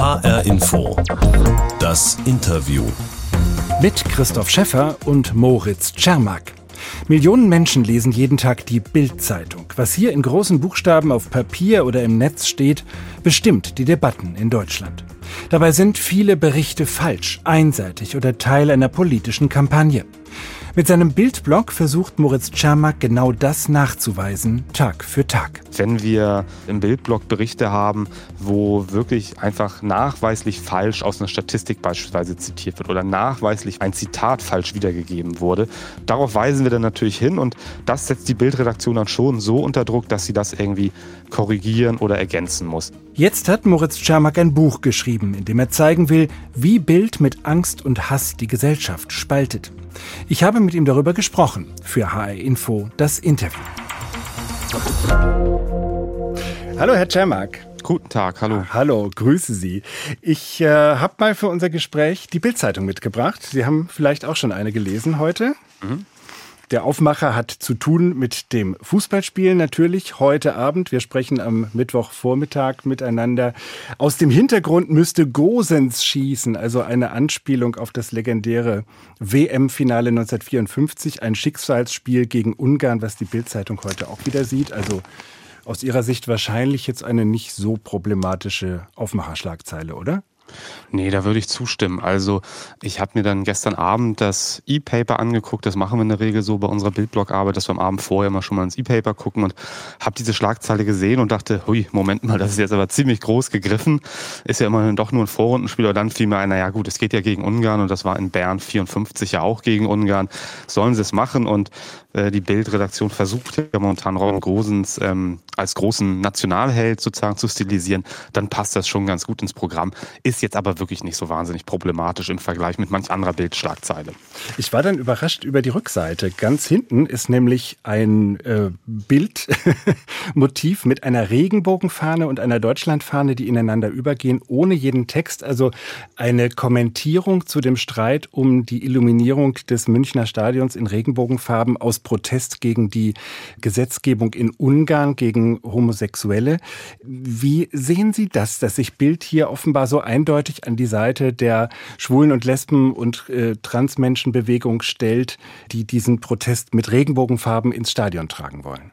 HR Info. Das Interview. Mit Christoph Schäffer und Moritz Czermak. Millionen Menschen lesen jeden Tag die Bild-Zeitung. Was hier in großen Buchstaben auf Papier oder im Netz steht, bestimmt die Debatten in Deutschland. Dabei sind viele Berichte falsch, einseitig oder Teil einer politischen Kampagne. Mit seinem Bildblog versucht Moritz Czermak genau das nachzuweisen, Tag für Tag. Wenn wir im Bildblog Berichte haben, wo wirklich einfach nachweislich falsch aus einer Statistik beispielsweise zitiert wird oder nachweislich ein Zitat falsch wiedergegeben wurde, darauf weisen wir dann natürlich hin und das setzt die Bildredaktion dann schon so unter Druck, dass sie das irgendwie korrigieren oder ergänzen muss. Jetzt hat Moritz Czermak ein Buch geschrieben, in dem er zeigen will, wie Bild mit Angst und Hass die Gesellschaft spaltet. Ich habe mit ihm darüber gesprochen. Für HR Info das Interview. Hallo, Herr Czermak. Guten Tag, hallo. Hallo, grüße Sie. Ich äh, habe mal für unser Gespräch die Bildzeitung mitgebracht. Sie haben vielleicht auch schon eine gelesen heute. Mhm. Der Aufmacher hat zu tun mit dem Fußballspielen natürlich heute Abend. Wir sprechen am Mittwochvormittag miteinander. Aus dem Hintergrund müsste Gosens schießen, also eine Anspielung auf das legendäre WM-Finale 1954, ein Schicksalsspiel gegen Ungarn, was die Bildzeitung heute auch wieder sieht. Also aus Ihrer Sicht wahrscheinlich jetzt eine nicht so problematische Aufmacherschlagzeile, oder? Nee, da würde ich zustimmen. Also ich habe mir dann gestern Abend das E-Paper angeguckt. Das machen wir in der Regel so bei unserer Bildblog-Arbeit, dass wir am Abend vorher mal schon mal ins E-Paper gucken und habe diese Schlagzeile gesehen und dachte, hui, Moment mal, das ist jetzt aber ziemlich groß gegriffen. Ist ja immerhin doch nur ein Vorrundenspiel. Aber dann fiel mir ein, naja gut, es geht ja gegen Ungarn und das war in Bern 54 ja auch gegen Ungarn. Sollen sie es machen? Und äh, die Bildredaktion versucht ja momentan Ron Gosens ähm, als großen Nationalheld sozusagen zu stilisieren. Dann passt das schon ganz gut ins Programm. Ist ist jetzt aber wirklich nicht so wahnsinnig problematisch im Vergleich mit manch anderer Bildschlagzeile. Ich war dann überrascht über die Rückseite. Ganz hinten ist nämlich ein äh, Bildmotiv mit einer Regenbogenfahne und einer Deutschlandfahne, die ineinander übergehen, ohne jeden Text. Also eine Kommentierung zu dem Streit um die Illuminierung des Münchner Stadions in Regenbogenfarben aus Protest gegen die Gesetzgebung in Ungarn gegen Homosexuelle. Wie sehen Sie das, dass sich Bild hier offenbar so eindeutig eindeutig an die Seite der Schwulen- und Lesben- und äh, Transmenschenbewegung stellt, die diesen Protest mit Regenbogenfarben ins Stadion tragen wollen.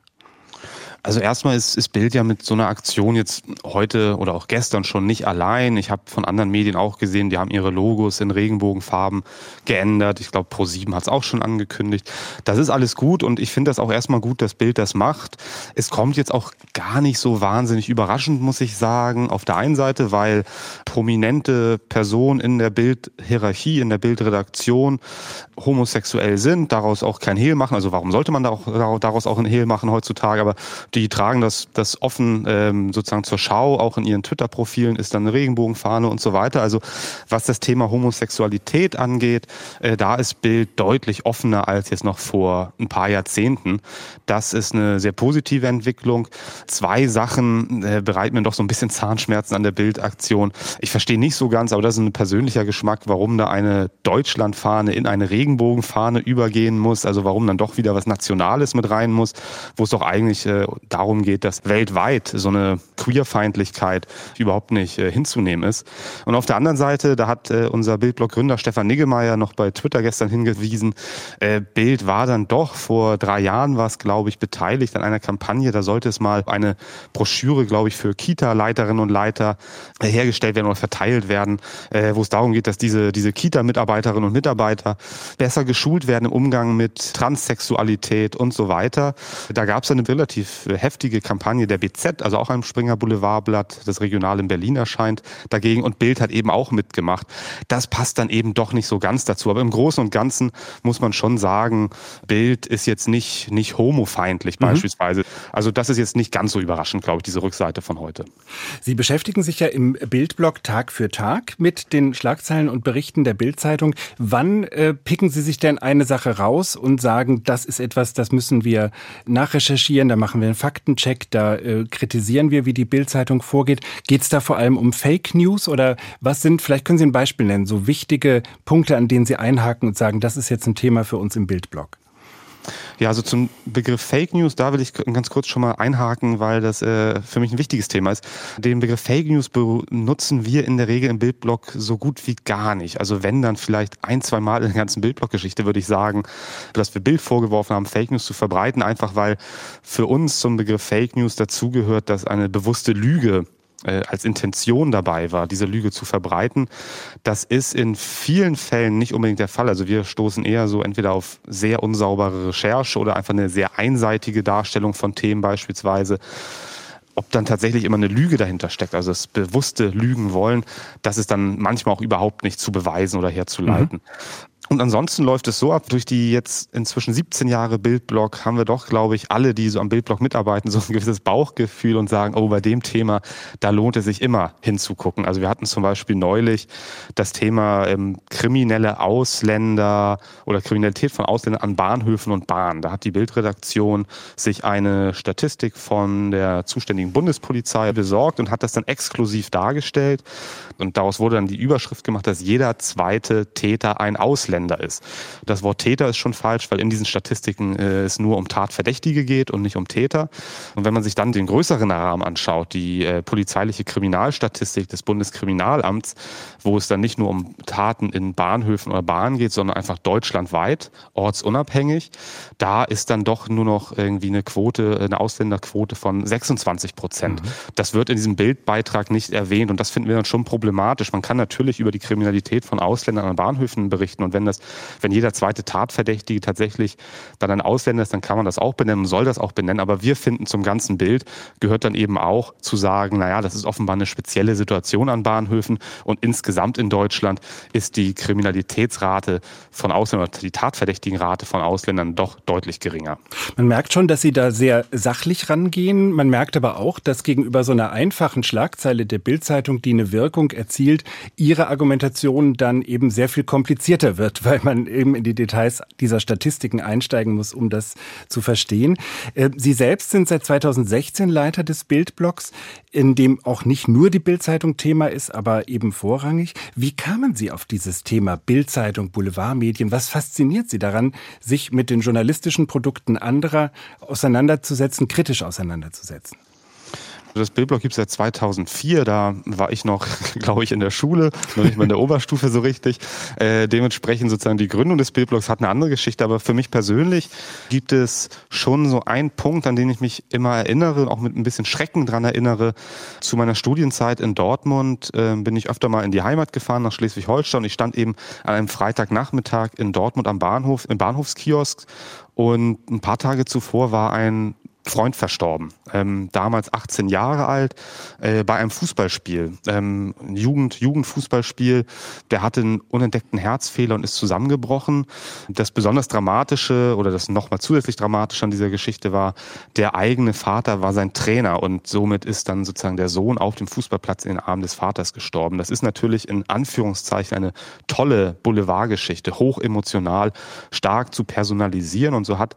Also erstmal ist, ist Bild ja mit so einer Aktion jetzt heute oder auch gestern schon nicht allein. Ich habe von anderen Medien auch gesehen, die haben ihre Logos in Regenbogenfarben geändert. Ich glaube, Pro7 hat es auch schon angekündigt. Das ist alles gut und ich finde das auch erstmal gut, dass Bild das macht. Es kommt jetzt auch gar nicht so wahnsinnig überraschend, muss ich sagen. Auf der einen Seite, weil prominente Personen in der Bildhierarchie, in der Bildredaktion homosexuell sind, daraus auch kein Hehl machen. Also warum sollte man daraus auch ein Hehl machen heutzutage? Aber die tragen das, das offen ähm, sozusagen zur Schau, auch in ihren Twitter-Profilen ist dann eine Regenbogenfahne und so weiter. Also was das Thema Homosexualität angeht, äh, da ist Bild deutlich offener als jetzt noch vor ein paar Jahrzehnten. Das ist eine sehr positive Entwicklung. Zwei Sachen äh, bereiten mir doch so ein bisschen Zahnschmerzen an der Bildaktion. Ich verstehe nicht so ganz, aber das ist ein persönlicher Geschmack, warum da eine Deutschlandfahne in eine Regenbogenfahne übergehen muss. Also warum dann doch wieder was Nationales mit rein muss, wo es doch eigentlich äh, darum geht, dass weltweit so eine Queerfeindlichkeit überhaupt nicht äh, hinzunehmen ist. Und auf der anderen Seite, da hat äh, unser Bildblog-Gründer Stefan Niggemeier noch bei Twitter gestern hingewiesen, äh, Bild war dann doch vor drei Jahren war es, glaube ich, beteiligt an einer Kampagne. Da sollte es mal eine Broschüre, glaube ich, für Kita-Leiterinnen und Leiter äh, hergestellt werden oder verteilt werden, äh, wo es darum geht, dass diese, diese Kita-Mitarbeiterinnen und Mitarbeiter besser geschult werden im Umgang mit Transsexualität und so weiter. Da gab es eine relativ heftige Kampagne der BZ, also auch einem Springer Boulevardblatt, das regional in Berlin erscheint, dagegen und Bild hat eben auch mitgemacht. Das passt dann eben doch nicht so ganz dazu. Aber im Großen und Ganzen muss man schon sagen, Bild ist jetzt nicht, nicht homofeindlich mhm. beispielsweise. Also das ist jetzt nicht ganz so überraschend, glaube ich, diese Rückseite von heute. Sie beschäftigen sich ja im Bildblog Tag für Tag mit den Schlagzeilen und Berichten der Bildzeitung. Wann äh, picken Sie sich denn eine Sache raus und sagen, das ist etwas, das müssen wir nachrecherchieren, da machen wir einen Faktencheck, da äh, kritisieren wir, wie die Bildzeitung vorgeht. Geht es da vor allem um Fake News oder was sind, vielleicht können Sie ein Beispiel nennen, so wichtige Punkte, an denen Sie einhaken und sagen, das ist jetzt ein Thema für uns im Bildblog? Ja, also zum Begriff Fake News, da will ich ganz kurz schon mal einhaken, weil das äh, für mich ein wichtiges Thema ist. Den Begriff Fake News benutzen wir in der Regel im Bildblock so gut wie gar nicht. Also wenn dann vielleicht ein, zwei Mal in der ganzen Bildblock-Geschichte würde ich sagen, dass wir Bild vorgeworfen haben, Fake News zu verbreiten, einfach weil für uns zum Begriff Fake News dazugehört, dass eine bewusste Lüge äh, als Intention dabei war, diese Lüge zu verbreiten. Das ist in vielen Fällen nicht unbedingt der Fall. Also wir stoßen eher so entweder auf sehr unsaubere Recherche oder einfach eine sehr einseitige Darstellung von Themen beispielsweise. Ob dann tatsächlich immer eine Lüge dahinter steckt, also das bewusste Lügen wollen, das ist dann manchmal auch überhaupt nicht zu beweisen oder herzuleiten. Mhm. Und ansonsten läuft es so ab, durch die jetzt inzwischen 17 Jahre Bildblog haben wir doch, glaube ich, alle, die so am Bildblog mitarbeiten, so ein gewisses Bauchgefühl und sagen, oh, bei dem Thema, da lohnt es sich immer hinzugucken. Also wir hatten zum Beispiel neulich das Thema ähm, kriminelle Ausländer oder Kriminalität von Ausländern an Bahnhöfen und Bahnen. Da hat die Bildredaktion sich eine Statistik von der zuständigen Bundespolizei besorgt und hat das dann exklusiv dargestellt. Und daraus wurde dann die Überschrift gemacht, dass jeder zweite Täter ein Ausländer Ausländer ist. Das Wort Täter ist schon falsch, weil in diesen Statistiken äh, es nur um Tatverdächtige geht und nicht um Täter. Und wenn man sich dann den größeren Rahmen anschaut, die äh, polizeiliche Kriminalstatistik des Bundeskriminalamts, wo es dann nicht nur um Taten in Bahnhöfen oder Bahnen geht, sondern einfach deutschlandweit, ortsunabhängig, da ist dann doch nur noch irgendwie eine Quote, eine Ausländerquote von 26 Prozent. Mhm. Das wird in diesem Bildbeitrag nicht erwähnt und das finden wir dann schon problematisch. Man kann natürlich über die Kriminalität von Ausländern an Bahnhöfen berichten und wenn das, wenn jeder zweite Tatverdächtige tatsächlich dann ein Ausländer ist, dann kann man das auch benennen, soll das auch benennen. Aber wir finden zum ganzen Bild gehört dann eben auch zu sagen, naja, das ist offenbar eine spezielle Situation an Bahnhöfen und insgesamt in Deutschland ist die Kriminalitätsrate von Ausländern, die Tatverdächtigenrate von Ausländern doch deutlich geringer. Man merkt schon, dass Sie da sehr sachlich rangehen. Man merkt aber auch, dass gegenüber so einer einfachen Schlagzeile der Bildzeitung, die eine Wirkung erzielt, Ihre Argumentation dann eben sehr viel komplizierter wird, weil man eben in die Details dieser Statistiken einsteigen muss, um das zu verstehen. Äh, Sie selbst sind seit 2016 Leiter des Bildblocks, in dem auch nicht nur die Bildzeitung Thema ist, aber eben vorrangig. Wie kamen Sie auf dieses Thema Bildzeitung, Boulevardmedien? Was fasziniert Sie daran, sich mit den journalistischen Produkten anderer auseinanderzusetzen, kritisch auseinanderzusetzen? Das Bildblock gibt es seit 2004. Da war ich noch, glaube ich, in der Schule, noch nicht mal in der Oberstufe so richtig. Äh, dementsprechend sozusagen die Gründung des Bildblocks hat eine andere Geschichte. Aber für mich persönlich gibt es schon so einen Punkt, an den ich mich immer erinnere und auch mit ein bisschen Schrecken dran erinnere. Zu meiner Studienzeit in Dortmund äh, bin ich öfter mal in die Heimat gefahren, nach Schleswig-Holstein. Ich stand eben an einem Freitagnachmittag in Dortmund am Bahnhof, im Bahnhofskiosk und ein paar Tage zuvor war ein Freund verstorben, ähm, damals 18 Jahre alt, äh, bei einem Fußballspiel, ähm, Jugend, Jugendfußballspiel. Der hatte einen unentdeckten Herzfehler und ist zusammengebrochen. Das besonders Dramatische oder das nochmal zusätzlich Dramatische an dieser Geschichte war, der eigene Vater war sein Trainer und somit ist dann sozusagen der Sohn auf dem Fußballplatz in den Armen des Vaters gestorben. Das ist natürlich in Anführungszeichen eine tolle Boulevardgeschichte, hoch emotional, stark zu personalisieren und so hat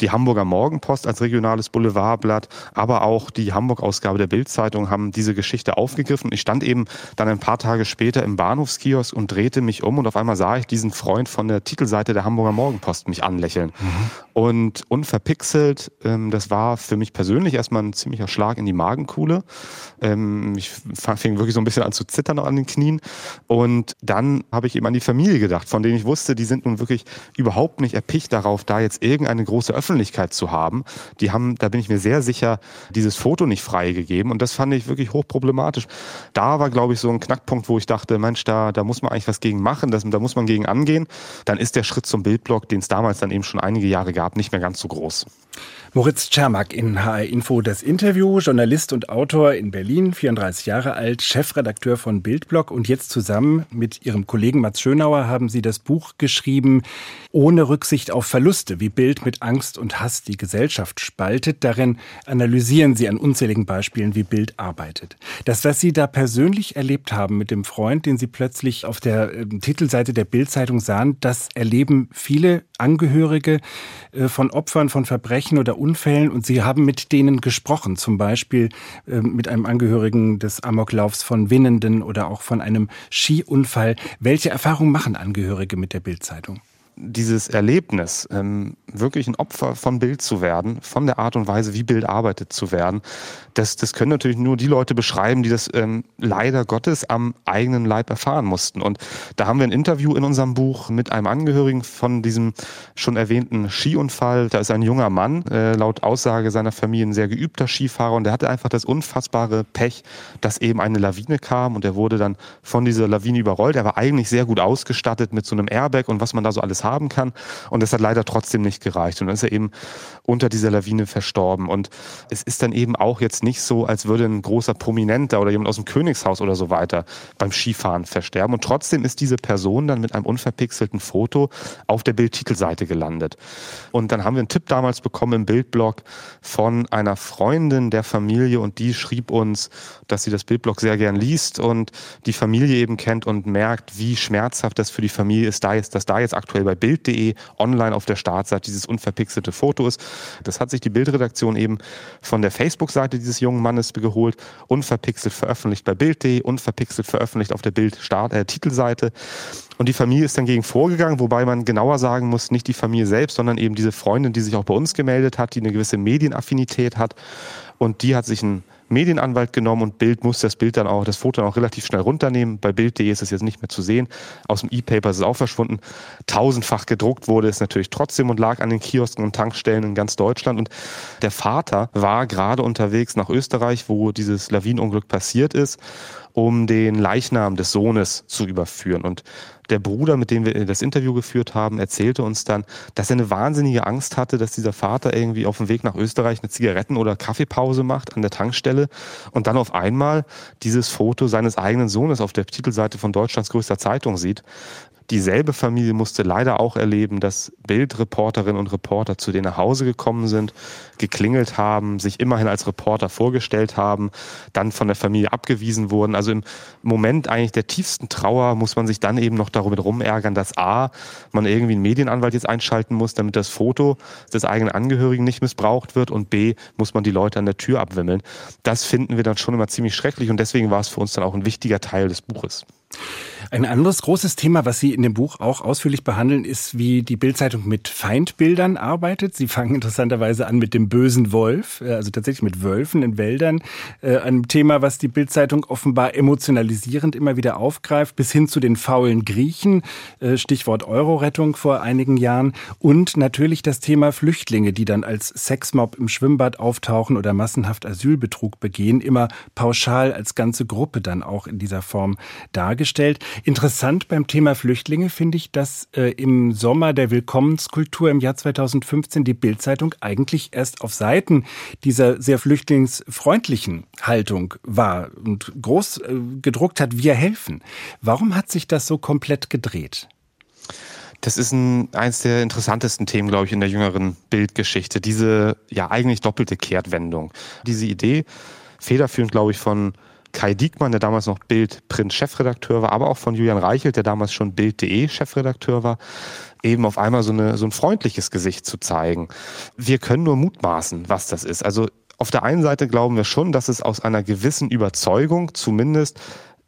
die Hamburger Morgenpost als regionales Boulevardblatt, aber auch die Hamburg-Ausgabe der Bildzeitung haben diese Geschichte aufgegriffen. Ich stand eben dann ein paar Tage später im Bahnhofskiosk und drehte mich um und auf einmal sah ich diesen Freund von der Titelseite der Hamburger Morgenpost mich anlächeln. Mhm. Und unverpixelt, ähm, das war für mich persönlich erstmal ein ziemlicher Schlag in die Magenkuhle. Ähm, ich fing wirklich so ein bisschen an zu zittern an den Knien. Und dann habe ich eben an die Familie gedacht, von denen ich wusste, die sind nun wirklich überhaupt nicht erpicht darauf, da jetzt irgendeine große Öffentlichkeit zu haben. Die haben, da bin ich mir sehr sicher, dieses Foto nicht freigegeben. Und das fand ich wirklich hochproblematisch. Da war, glaube ich, so ein Knackpunkt, wo ich dachte, Mensch, da, da muss man eigentlich was gegen machen, das, da muss man gegen angehen. Dann ist der Schritt zum Bildblock, den es damals dann eben schon einige Jahre gab, nicht mehr ganz so groß. Moritz Czermak in HR Info das Interview, Journalist und Autor in Berlin, 34 Jahre alt, Chefredakteur von Bildblog und jetzt zusammen mit Ihrem Kollegen Mats Schönauer haben Sie das Buch geschrieben, ohne Rücksicht auf Verluste, wie Bild mit Angst und Hass die Gesellschaft spaltet. Darin analysieren Sie an unzähligen Beispielen, wie Bild arbeitet. Das, was Sie da persönlich erlebt haben mit dem Freund, den Sie plötzlich auf der äh, Titelseite der Bildzeitung sahen, das erleben viele Angehörige von Opfern von Verbrechen oder Unfällen und Sie haben mit denen gesprochen, zum Beispiel äh, mit einem Angehörigen des Amoklaufs von Winnenden oder auch von einem Skiunfall. Welche Erfahrungen machen Angehörige mit der Bildzeitung? Dieses Erlebnis, ähm, wirklich ein Opfer von Bild zu werden, von der Art und Weise, wie Bild arbeitet zu werden, das, das können natürlich nur die Leute beschreiben, die das ähm, leider Gottes am eigenen Leib erfahren mussten. Und da haben wir ein Interview in unserem Buch mit einem Angehörigen von diesem schon erwähnten Skiunfall. Da ist ein junger Mann, äh, laut Aussage seiner Familie ein sehr geübter Skifahrer und der hatte einfach das unfassbare Pech, dass eben eine Lawine kam und er wurde dann von dieser Lawine überrollt. Er war eigentlich sehr gut ausgestattet mit so einem Airbag und was man da so alles haben kann. Und das hat leider trotzdem nicht gereicht. Und dann ist er eben unter dieser Lawine verstorben. Und es ist dann eben auch jetzt nicht so, als würde ein großer Prominenter oder jemand aus dem Königshaus oder so weiter beim Skifahren versterben. Und trotzdem ist diese Person dann mit einem unverpixelten Foto auf der Bildtitelseite gelandet. Und dann haben wir einen Tipp damals bekommen im Bildblog von einer Freundin der Familie und die schrieb uns, dass sie das Bildblog sehr gern liest und die Familie eben kennt und merkt, wie schmerzhaft das für die Familie ist, dass da jetzt aktuell bei Bild.de online auf der Startseite dieses unverpixelte Foto ist. Das hat sich die Bildredaktion eben von der Facebook-Seite dieses jungen Mannes geholt, unverpixelt veröffentlicht bei Bild.de, unverpixelt veröffentlicht auf der Bild-Titelseite. Äh, und die Familie ist dann gegen vorgegangen, wobei man genauer sagen muss, nicht die Familie selbst, sondern eben diese Freundin, die sich auch bei uns gemeldet hat, die eine gewisse Medienaffinität hat. Und die hat sich ein Medienanwalt genommen und Bild muss das Bild dann auch, das Foto dann auch relativ schnell runternehmen. Bei Bild.de ist es jetzt nicht mehr zu sehen. Aus dem E-Paper ist es auch verschwunden. Tausendfach gedruckt wurde es natürlich trotzdem und lag an den Kiosken und Tankstellen in ganz Deutschland. Und der Vater war gerade unterwegs nach Österreich, wo dieses Lawinenunglück passiert ist um den Leichnam des Sohnes zu überführen. Und der Bruder, mit dem wir das Interview geführt haben, erzählte uns dann, dass er eine wahnsinnige Angst hatte, dass dieser Vater irgendwie auf dem Weg nach Österreich eine Zigaretten- oder Kaffeepause macht an der Tankstelle und dann auf einmal dieses Foto seines eigenen Sohnes auf der Titelseite von Deutschlands größter Zeitung sieht. Dieselbe Familie musste leider auch erleben, dass Bildreporterinnen und Reporter zu denen nach Hause gekommen sind, geklingelt haben, sich immerhin als Reporter vorgestellt haben, dann von der Familie abgewiesen wurden. Also im Moment eigentlich der tiefsten Trauer muss man sich dann eben noch darüber rumärgern, dass A, man irgendwie einen Medienanwalt jetzt einschalten muss, damit das Foto des eigenen Angehörigen nicht missbraucht wird und B, muss man die Leute an der Tür abwimmeln. Das finden wir dann schon immer ziemlich schrecklich und deswegen war es für uns dann auch ein wichtiger Teil des Buches. Ein anderes großes Thema, was Sie in dem Buch auch ausführlich behandeln, ist, wie die Bildzeitung mit Feindbildern arbeitet. Sie fangen interessanterweise an mit dem bösen Wolf, äh, also tatsächlich mit Wölfen in Wäldern. Äh, ein Thema, was die Bildzeitung offenbar emotionalisierend immer wieder aufgreift, bis hin zu den faulen Griechen, äh, Stichwort Eurorettung vor einigen Jahren. Und natürlich das Thema Flüchtlinge, die dann als Sexmob im Schwimmbad auftauchen oder massenhaft Asylbetrug begehen, immer pauschal als ganze Gruppe dann auch in dieser Form dargestellt. Interessant beim Thema Flüchtlinge finde ich, dass äh, im Sommer der Willkommenskultur im Jahr 2015 die Bildzeitung eigentlich erst auf Seiten dieser sehr flüchtlingsfreundlichen Haltung war und groß äh, gedruckt hat, wir helfen. Warum hat sich das so komplett gedreht? Das ist ein, eins der interessantesten Themen, glaube ich, in der jüngeren Bildgeschichte. Diese ja eigentlich doppelte Kehrtwendung. Diese Idee, federführend, glaube ich, von Kai Diekmann, der damals noch Bild-Print-Chefredakteur war, aber auch von Julian Reichelt, der damals schon Bild.de Chefredakteur war, eben auf einmal so, eine, so ein freundliches Gesicht zu zeigen. Wir können nur mutmaßen, was das ist. Also auf der einen Seite glauben wir schon, dass es aus einer gewissen Überzeugung zumindest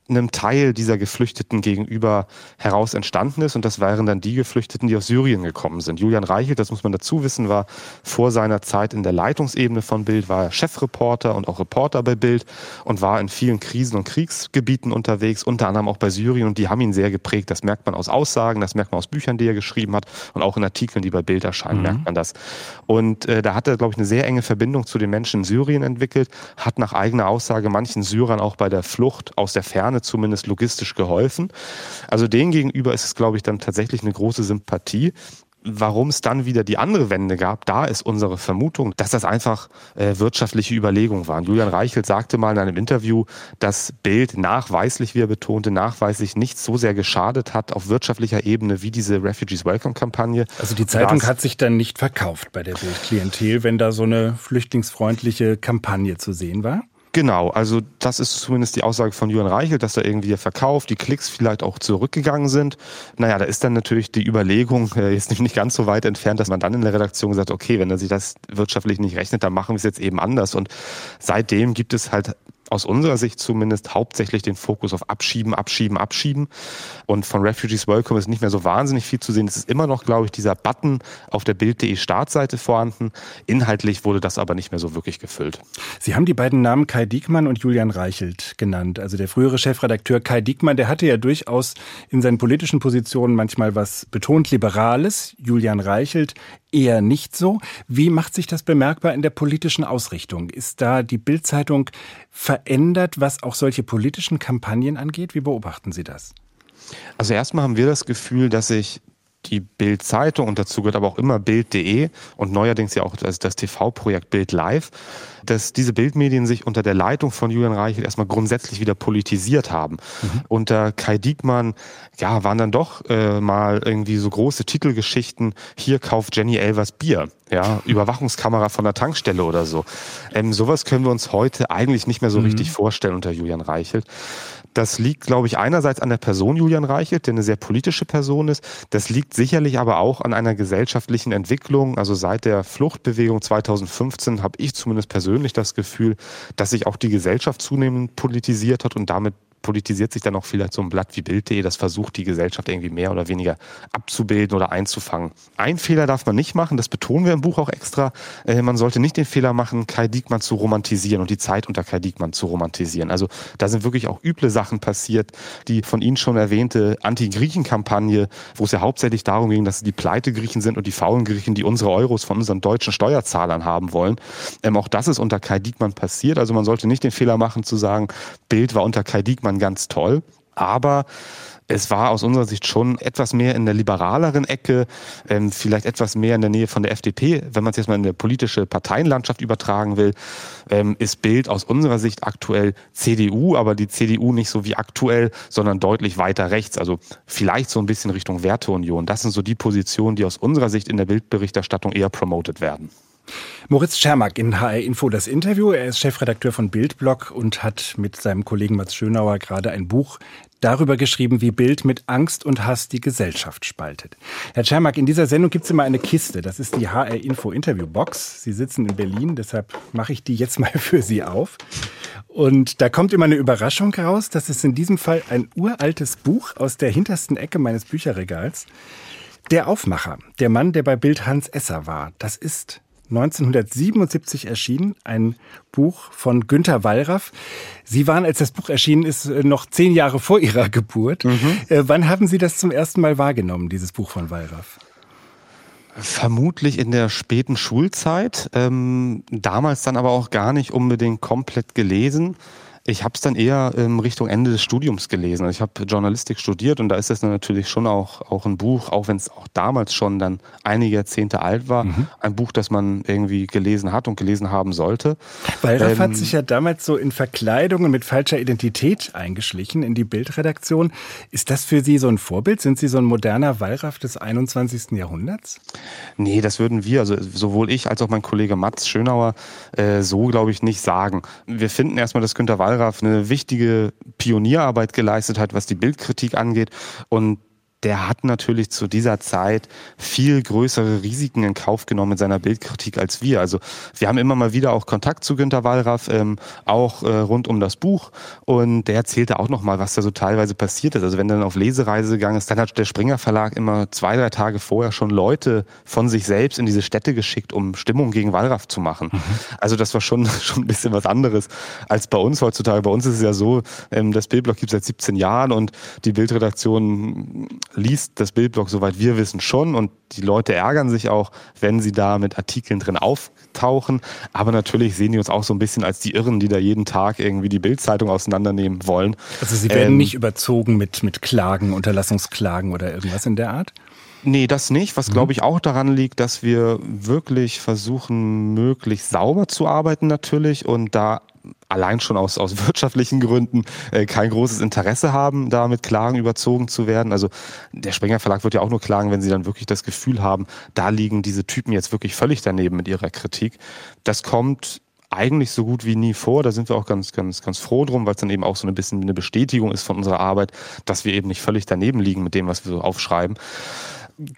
einem Teil dieser Geflüchteten gegenüber heraus entstanden ist. Und das wären dann die Geflüchteten, die aus Syrien gekommen sind. Julian Reichelt, das muss man dazu wissen, war vor seiner Zeit in der Leitungsebene von Bild, war Chefreporter und auch Reporter bei Bild und war in vielen Krisen- und Kriegsgebieten unterwegs, unter anderem auch bei Syrien. Und die haben ihn sehr geprägt. Das merkt man aus Aussagen, das merkt man aus Büchern, die er geschrieben hat und auch in Artikeln, die bei Bild erscheinen, mhm. merkt man das. Und äh, da hat er, glaube ich, eine sehr enge Verbindung zu den Menschen in Syrien entwickelt, hat nach eigener Aussage manchen Syrern auch bei der Flucht aus der Ferne Ferne zumindest logistisch geholfen. Also denen gegenüber ist es, glaube ich, dann tatsächlich eine große Sympathie. Warum es dann wieder die andere Wende gab, da ist unsere Vermutung, dass das einfach äh, wirtschaftliche Überlegungen waren. Julian Reichelt sagte mal in einem Interview, dass Bild nachweislich, wie er betonte, nachweislich nicht so sehr geschadet hat auf wirtschaftlicher Ebene wie diese Refugees Welcome Kampagne. Also die Zeitung hat sich dann nicht verkauft bei der Bild-Klientel, wenn da so eine flüchtlingsfreundliche Kampagne zu sehen war? Genau, also das ist zumindest die Aussage von Johann Reichelt, dass da irgendwie der Verkauf, die Klicks vielleicht auch zurückgegangen sind. Naja, da ist dann natürlich die Überlegung äh, jetzt nicht ganz so weit entfernt, dass man dann in der Redaktion sagt, okay, wenn er sich das wirtschaftlich nicht rechnet, dann machen wir es jetzt eben anders. Und seitdem gibt es halt aus unserer Sicht zumindest hauptsächlich den Fokus auf Abschieben, Abschieben, Abschieben. Und von Refugees Welcome ist nicht mehr so wahnsinnig viel zu sehen. Es ist immer noch, glaube ich, dieser Button auf der Bild.de Startseite vorhanden. Inhaltlich wurde das aber nicht mehr so wirklich gefüllt. Sie haben die beiden Namen Kai Diekmann und Julian Reichelt genannt. Also der frühere Chefredakteur Kai Diekmann, der hatte ja durchaus in seinen politischen Positionen manchmal was betont Liberales. Julian Reichelt eher nicht so. Wie macht sich das bemerkbar in der politischen Ausrichtung? Ist da die Bildzeitung verändert, was auch solche politischen Kampagnen angeht? Wie beobachten Sie das? Also erstmal haben wir das Gefühl, dass sich die Bild-Zeitung und dazu gehört aber auch immer Bild.de und neuerdings ja auch das, das TV-Projekt Bild Live, dass diese Bildmedien sich unter der Leitung von Julian Reichelt erstmal grundsätzlich wieder politisiert haben. Mhm. Unter Kai Diekmann, ja, waren dann doch äh, mal irgendwie so große Titelgeschichten, hier kauft Jenny Elvers Bier, ja, Überwachungskamera von der Tankstelle oder so. Ähm, sowas können wir uns heute eigentlich nicht mehr so mhm. richtig vorstellen unter Julian Reichelt. Das liegt, glaube ich, einerseits an der Person Julian Reichelt, der eine sehr politische Person ist. Das liegt sicherlich aber auch an einer gesellschaftlichen Entwicklung. Also seit der Fluchtbewegung 2015 habe ich zumindest persönlich das Gefühl, dass sich auch die Gesellschaft zunehmend politisiert hat und damit politisiert sich dann auch vielleicht so ein Blatt wie Bild.de, das versucht, die Gesellschaft irgendwie mehr oder weniger abzubilden oder einzufangen. Ein Fehler darf man nicht machen, das betonen wir im Buch auch extra. Äh, man sollte nicht den Fehler machen, Kai Diekmann zu romantisieren und die Zeit unter Kai Diekmann zu romantisieren. Also da sind wirklich auch üble Sachen passiert. Die von Ihnen schon erwähnte Anti-Griechen-Kampagne, wo es ja hauptsächlich darum ging, dass die pleite Griechen sind und die faulen Griechen, die unsere Euros von unseren deutschen Steuerzahlern haben wollen. Ähm, auch das ist unter Kai Diekmann passiert. Also man sollte nicht den Fehler machen zu sagen, Bild war unter Kai Diekmann man ganz toll. Aber es war aus unserer Sicht schon etwas mehr in der liberaleren Ecke, ähm, vielleicht etwas mehr in der Nähe von der FDP. Wenn man es jetzt mal in der politische Parteienlandschaft übertragen will, ähm, ist Bild aus unserer Sicht aktuell CDU, aber die CDU nicht so wie aktuell, sondern deutlich weiter rechts. Also vielleicht so ein bisschen Richtung Werteunion. Das sind so die Positionen, die aus unserer Sicht in der Bildberichterstattung eher promoted werden. Moritz Schermack in HR Info das Interview. Er ist Chefredakteur von Bildblog und hat mit seinem Kollegen Mats Schönauer gerade ein Buch darüber geschrieben, wie Bild mit Angst und Hass die Gesellschaft spaltet. Herr Schermack, in dieser Sendung gibt es immer eine Kiste. Das ist die HR Info Interview Box. Sie sitzen in Berlin, deshalb mache ich die jetzt mal für Sie auf. Und da kommt immer eine Überraschung raus. Das ist in diesem Fall ein uraltes Buch aus der hintersten Ecke meines Bücherregals. Der Aufmacher, der Mann, der bei Bild Hans Esser war, das ist 1977 erschienen, ein Buch von Günter Wallraff. Sie waren, als das Buch erschienen ist, noch zehn Jahre vor Ihrer Geburt. Mhm. Äh, wann haben Sie das zum ersten Mal wahrgenommen, dieses Buch von Wallraff? Vermutlich in der späten Schulzeit, ähm, damals dann aber auch gar nicht unbedingt komplett gelesen. Ich habe es dann eher ähm, Richtung Ende des Studiums gelesen. Also ich habe Journalistik studiert und da ist es natürlich schon auch, auch ein Buch, auch wenn es auch damals schon dann einige Jahrzehnte alt war, mhm. ein Buch, das man irgendwie gelesen hat und gelesen haben sollte. Weil ähm, hat sich ja damals so in Verkleidungen mit falscher Identität eingeschlichen in die Bildredaktion. Ist das für Sie so ein Vorbild? Sind Sie so ein moderner Wallraff des 21. Jahrhunderts? Nee, das würden wir, also sowohl ich als auch mein Kollege Mats Schönauer, äh, so glaube ich nicht sagen. Wir finden erstmal, dass Günter Wallraff Wallraff eine wichtige Pionierarbeit geleistet hat, was die Bildkritik angeht. Und der hat natürlich zu dieser Zeit viel größere Risiken in Kauf genommen mit seiner Bildkritik als wir. Also wir haben immer mal wieder auch Kontakt zu Günter Wallraff, ähm, auch äh, rund um das Buch. Und der erzählte auch nochmal, was da so teilweise passiert ist. Also wenn er dann auf Lesereise gegangen ist, dann hat der Springer Verlag immer zwei, drei Tage vorher schon Leute von sich selbst in diese Städte geschickt, um Stimmung gegen Wallraff zu machen. Mhm. Also das war schon, schon ein bisschen was anderes als bei uns heutzutage. Bei uns ist es ja so, ähm, das Bildblock gibt es seit 17 Jahren und die Bildredaktion liest das Bildblog, soweit wir wissen, schon und die Leute ärgern sich auch, wenn sie da mit Artikeln drin auftauchen. Aber natürlich sehen die uns auch so ein bisschen als die Irren, die da jeden Tag irgendwie die Bildzeitung auseinandernehmen wollen. Also sie werden ähm, nicht überzogen mit, mit Klagen, Unterlassungsklagen oder irgendwas in der Art? Nee, das nicht. Was, glaube mhm. ich, auch daran liegt, dass wir wirklich versuchen, möglichst sauber zu arbeiten natürlich und da allein schon aus, aus wirtschaftlichen Gründen äh, kein großes Interesse haben, da mit Klagen überzogen zu werden. Also der Springer Verlag wird ja auch nur klagen, wenn sie dann wirklich das Gefühl haben, da liegen diese Typen jetzt wirklich völlig daneben mit ihrer Kritik. Das kommt eigentlich so gut wie nie vor. Da sind wir auch ganz, ganz, ganz froh drum, weil es dann eben auch so ein bisschen eine Bestätigung ist von unserer Arbeit, dass wir eben nicht völlig daneben liegen mit dem, was wir so aufschreiben.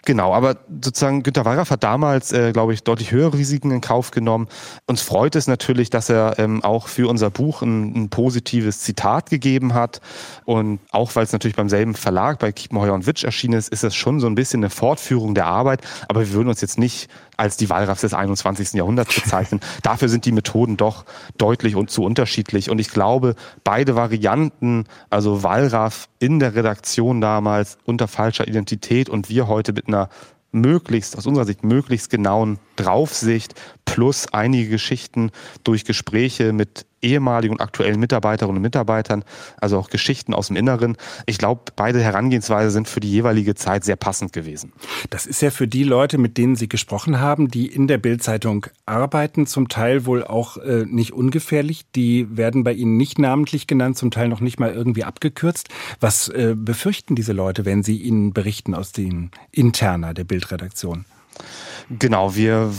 Genau, aber sozusagen Günter Wallraff hat damals, äh, glaube ich, deutlich höhere Risiken in Kauf genommen. Uns freut es natürlich, dass er ähm, auch für unser Buch ein, ein, positives Zitat gegeben hat. Und auch weil es natürlich beim selben Verlag, bei Kiepenheuer und Witsch erschienen ist, ist es schon so ein bisschen eine Fortführung der Arbeit. Aber wir würden uns jetzt nicht als die Wallraffs des 21. Jahrhunderts bezeichnen. Dafür sind die Methoden doch deutlich und zu unterschiedlich. Und ich glaube, beide Varianten, also Wallraff in der Redaktion damals unter falscher Identität und wir heute mit einer möglichst, aus unserer Sicht, möglichst genauen Draufsicht plus einige Geschichten durch Gespräche mit ehemaligen und aktuellen Mitarbeiterinnen und Mitarbeitern, also auch Geschichten aus dem Inneren. Ich glaube, beide Herangehensweise sind für die jeweilige Zeit sehr passend gewesen. Das ist ja für die Leute, mit denen Sie gesprochen haben, die in der Bildzeitung arbeiten, zum Teil wohl auch äh, nicht ungefährlich. Die werden bei Ihnen nicht namentlich genannt, zum Teil noch nicht mal irgendwie abgekürzt. Was äh, befürchten diese Leute, wenn Sie ihnen berichten aus den Interna der Bildredaktion? Genau, wir,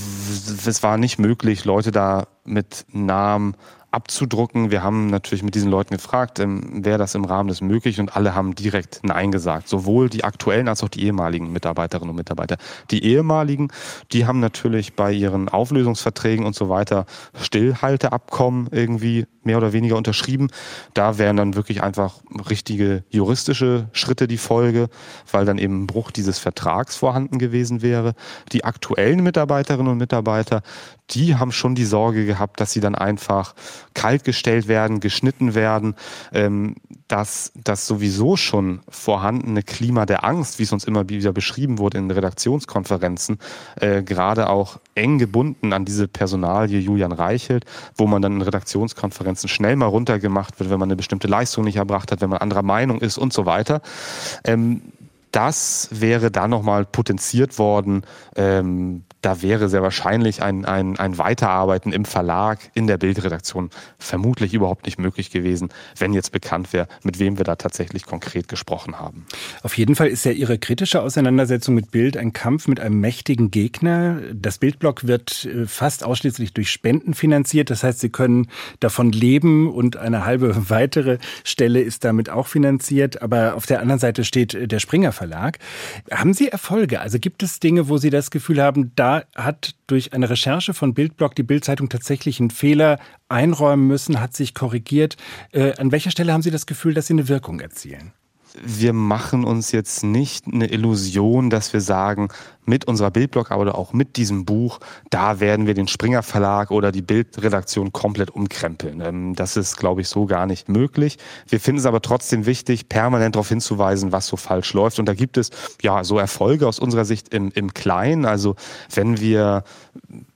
es war nicht möglich, Leute da mit Namen abzudrucken. Wir haben natürlich mit diesen Leuten gefragt, ähm, wäre das im Rahmen des Möglichen und alle haben direkt Nein gesagt. Sowohl die aktuellen als auch die ehemaligen Mitarbeiterinnen und Mitarbeiter. Die ehemaligen, die haben natürlich bei ihren Auflösungsverträgen und so weiter Stillhalteabkommen irgendwie mehr oder weniger unterschrieben. Da wären dann wirklich einfach richtige juristische Schritte die Folge, weil dann eben ein Bruch dieses Vertrags vorhanden gewesen wäre. Die aktuellen Mitarbeiterinnen und Mitarbeiter, die haben schon die Sorge gehabt, dass sie dann einfach kaltgestellt werden, geschnitten werden, ähm, dass das sowieso schon vorhandene Klima der Angst, wie es uns immer wieder beschrieben wurde in Redaktionskonferenzen, äh, gerade auch eng gebunden an diese Personalie Julian Reichelt, wo man dann in Redaktionskonferenzen schnell mal runtergemacht wird, wenn man eine bestimmte Leistung nicht erbracht hat, wenn man anderer Meinung ist und so weiter. Ähm, das wäre dann nochmal potenziert worden ähm, da wäre sehr wahrscheinlich ein, ein, ein Weiterarbeiten im Verlag, in der Bildredaktion vermutlich überhaupt nicht möglich gewesen, wenn jetzt bekannt wäre, mit wem wir da tatsächlich konkret gesprochen haben. Auf jeden Fall ist ja Ihre kritische Auseinandersetzung mit Bild ein Kampf mit einem mächtigen Gegner. Das Bildblock wird äh, fast ausschließlich durch Spenden finanziert. Das heißt, Sie können davon leben und eine halbe weitere Stelle ist damit auch finanziert. Aber auf der anderen Seite steht äh, der Springer Verlag. Haben Sie Erfolge? Also gibt es Dinge, wo Sie das Gefühl haben, da hat durch eine Recherche von Bildblog die Bildzeitung tatsächlich einen Fehler einräumen müssen, hat sich korrigiert. Äh, an welcher Stelle haben Sie das Gefühl, dass Sie eine Wirkung erzielen? wir machen uns jetzt nicht eine Illusion, dass wir sagen, mit unserer Bildblog, aber auch mit diesem Buch, da werden wir den Springer Verlag oder die Bildredaktion komplett umkrempeln. Ähm, das ist, glaube ich, so gar nicht möglich. Wir finden es aber trotzdem wichtig, permanent darauf hinzuweisen, was so falsch läuft. Und da gibt es ja so Erfolge aus unserer Sicht im, im Kleinen. Also wenn wir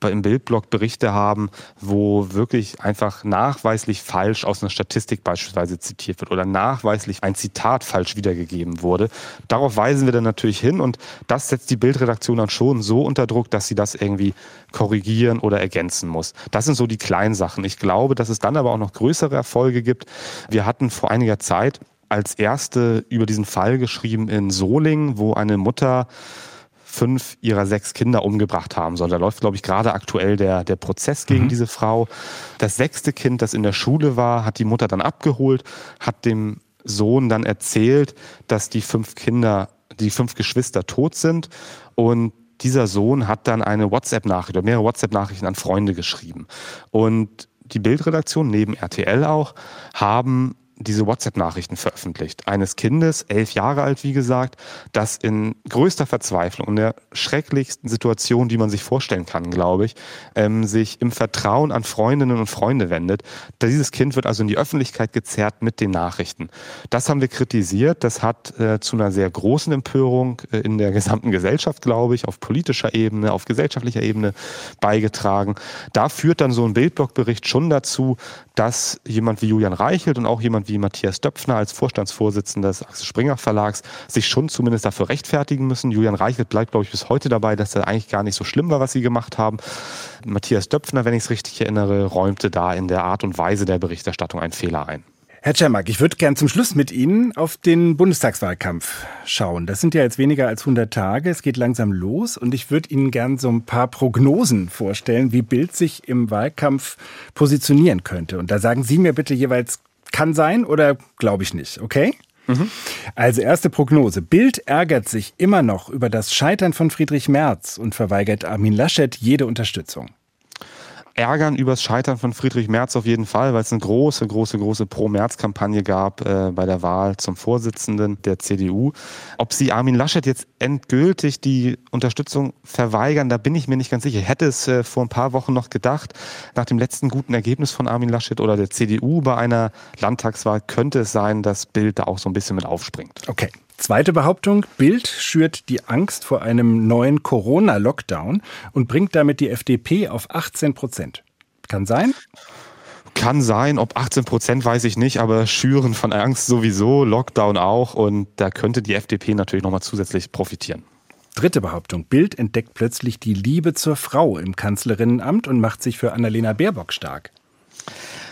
im Bildblog Berichte haben, wo wirklich einfach nachweislich falsch aus einer Statistik beispielsweise zitiert wird oder nachweislich ein Zitat falsch wiedergegeben wurde. Darauf weisen wir dann natürlich hin und das setzt die Bildredaktion Redaktion dann schon so unter Druck, dass sie das irgendwie korrigieren oder ergänzen muss. Das sind so die kleinen Sachen. Ich glaube, dass es dann aber auch noch größere Erfolge gibt. Wir hatten vor einiger Zeit als erste über diesen Fall geschrieben in Solingen, wo eine Mutter fünf ihrer sechs Kinder umgebracht haben soll. Da läuft, glaube ich, gerade aktuell der, der Prozess gegen mhm. diese Frau. Das sechste Kind, das in der Schule war, hat die Mutter dann abgeholt, hat dem Sohn dann erzählt, dass die fünf Kinder, die fünf Geschwister tot sind und dieser Sohn hat dann eine WhatsApp-Nachricht oder mehrere WhatsApp-Nachrichten an Freunde geschrieben. Und die Bildredaktion, neben RTL auch, haben diese WhatsApp-Nachrichten veröffentlicht. Eines Kindes, elf Jahre alt, wie gesagt, das in größter Verzweiflung und der schrecklichsten Situation, die man sich vorstellen kann, glaube ich, ähm, sich im Vertrauen an Freundinnen und Freunde wendet. Dieses Kind wird also in die Öffentlichkeit gezerrt mit den Nachrichten. Das haben wir kritisiert. Das hat äh, zu einer sehr großen Empörung äh, in der gesamten Gesellschaft, glaube ich, auf politischer Ebene, auf gesellschaftlicher Ebene beigetragen. Da führt dann so ein Bildblogbericht schon dazu, dass jemand wie Julian Reichelt und auch jemand wie Matthias Döpfner als Vorstandsvorsitzender des Axel Springer Verlags sich schon zumindest dafür rechtfertigen müssen. Julian Reichelt bleibt, glaube ich, bis heute dabei, dass das eigentlich gar nicht so schlimm war, was sie gemacht haben. Matthias Döpfner, wenn ich es richtig erinnere, räumte da in der Art und Weise der Berichterstattung einen Fehler ein. Herr Czermak, ich würde gern zum Schluss mit Ihnen auf den Bundestagswahlkampf schauen. Das sind ja jetzt weniger als 100 Tage. Es geht langsam los und ich würde Ihnen gern so ein paar Prognosen vorstellen, wie Bild sich im Wahlkampf positionieren könnte. Und da sagen Sie mir bitte jeweils kann sein oder glaube ich nicht, okay? Also erste Prognose. Bild ärgert sich immer noch über das Scheitern von Friedrich Merz und verweigert Armin Laschet jede Unterstützung ärgern übers Scheitern von Friedrich Merz auf jeden Fall, weil es eine große, große, große Pro-Merz-Kampagne gab äh, bei der Wahl zum Vorsitzenden der CDU. Ob sie Armin Laschet jetzt endgültig die Unterstützung verweigern, da bin ich mir nicht ganz sicher. Ich hätte es äh, vor ein paar Wochen noch gedacht, nach dem letzten guten Ergebnis von Armin Laschet oder der CDU bei einer Landtagswahl könnte es sein, dass Bild da auch so ein bisschen mit aufspringt. Okay. Zweite Behauptung, Bild schürt die Angst vor einem neuen Corona-Lockdown und bringt damit die FDP auf 18 Prozent. Kann sein? Kann sein, ob 18 Prozent weiß ich nicht, aber Schüren von Angst sowieso, Lockdown auch und da könnte die FDP natürlich nochmal zusätzlich profitieren. Dritte Behauptung. Bild entdeckt plötzlich die Liebe zur Frau im Kanzlerinnenamt und macht sich für Annalena Baerbock stark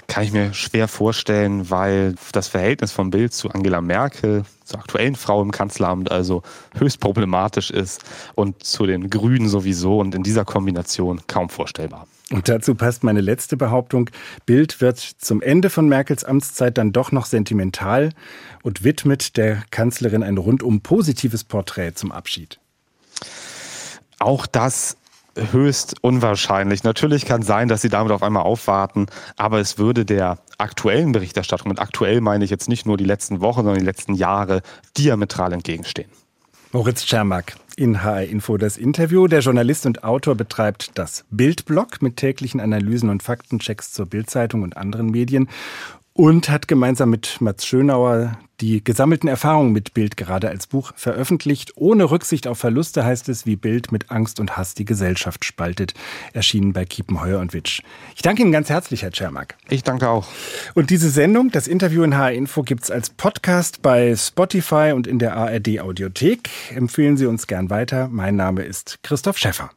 kann ich mir schwer vorstellen, weil das Verhältnis von Bild zu Angela Merkel, zur aktuellen Frau im Kanzleramt, also höchst problematisch ist und zu den Grünen sowieso und in dieser Kombination kaum vorstellbar. Und dazu passt meine letzte Behauptung. Bild wird zum Ende von Merkels Amtszeit dann doch noch sentimental und widmet der Kanzlerin ein rundum positives Porträt zum Abschied. Auch das höchst unwahrscheinlich. Natürlich kann sein, dass sie damit auf einmal aufwarten, aber es würde der aktuellen Berichterstattung, und aktuell meine ich jetzt nicht nur die letzten Wochen, sondern die letzten Jahre, diametral entgegenstehen. Moritz Czermak in HR Info das Interview. Der Journalist und Autor betreibt das Bildblog mit täglichen Analysen und Faktenchecks zur Bildzeitung und anderen Medien und hat gemeinsam mit Mats Schönauer die gesammelten Erfahrungen mit Bild gerade als Buch veröffentlicht. Ohne Rücksicht auf Verluste heißt es, wie Bild mit Angst und Hass die Gesellschaft spaltet. Erschienen bei Kiepenheuer und Witsch. Ich danke Ihnen ganz herzlich, Herr Czermak. Ich danke auch. Und diese Sendung, das Interview in HR Info, gibt es als Podcast bei Spotify und in der ARD Audiothek. Empfehlen Sie uns gern weiter. Mein Name ist Christoph Schäffer.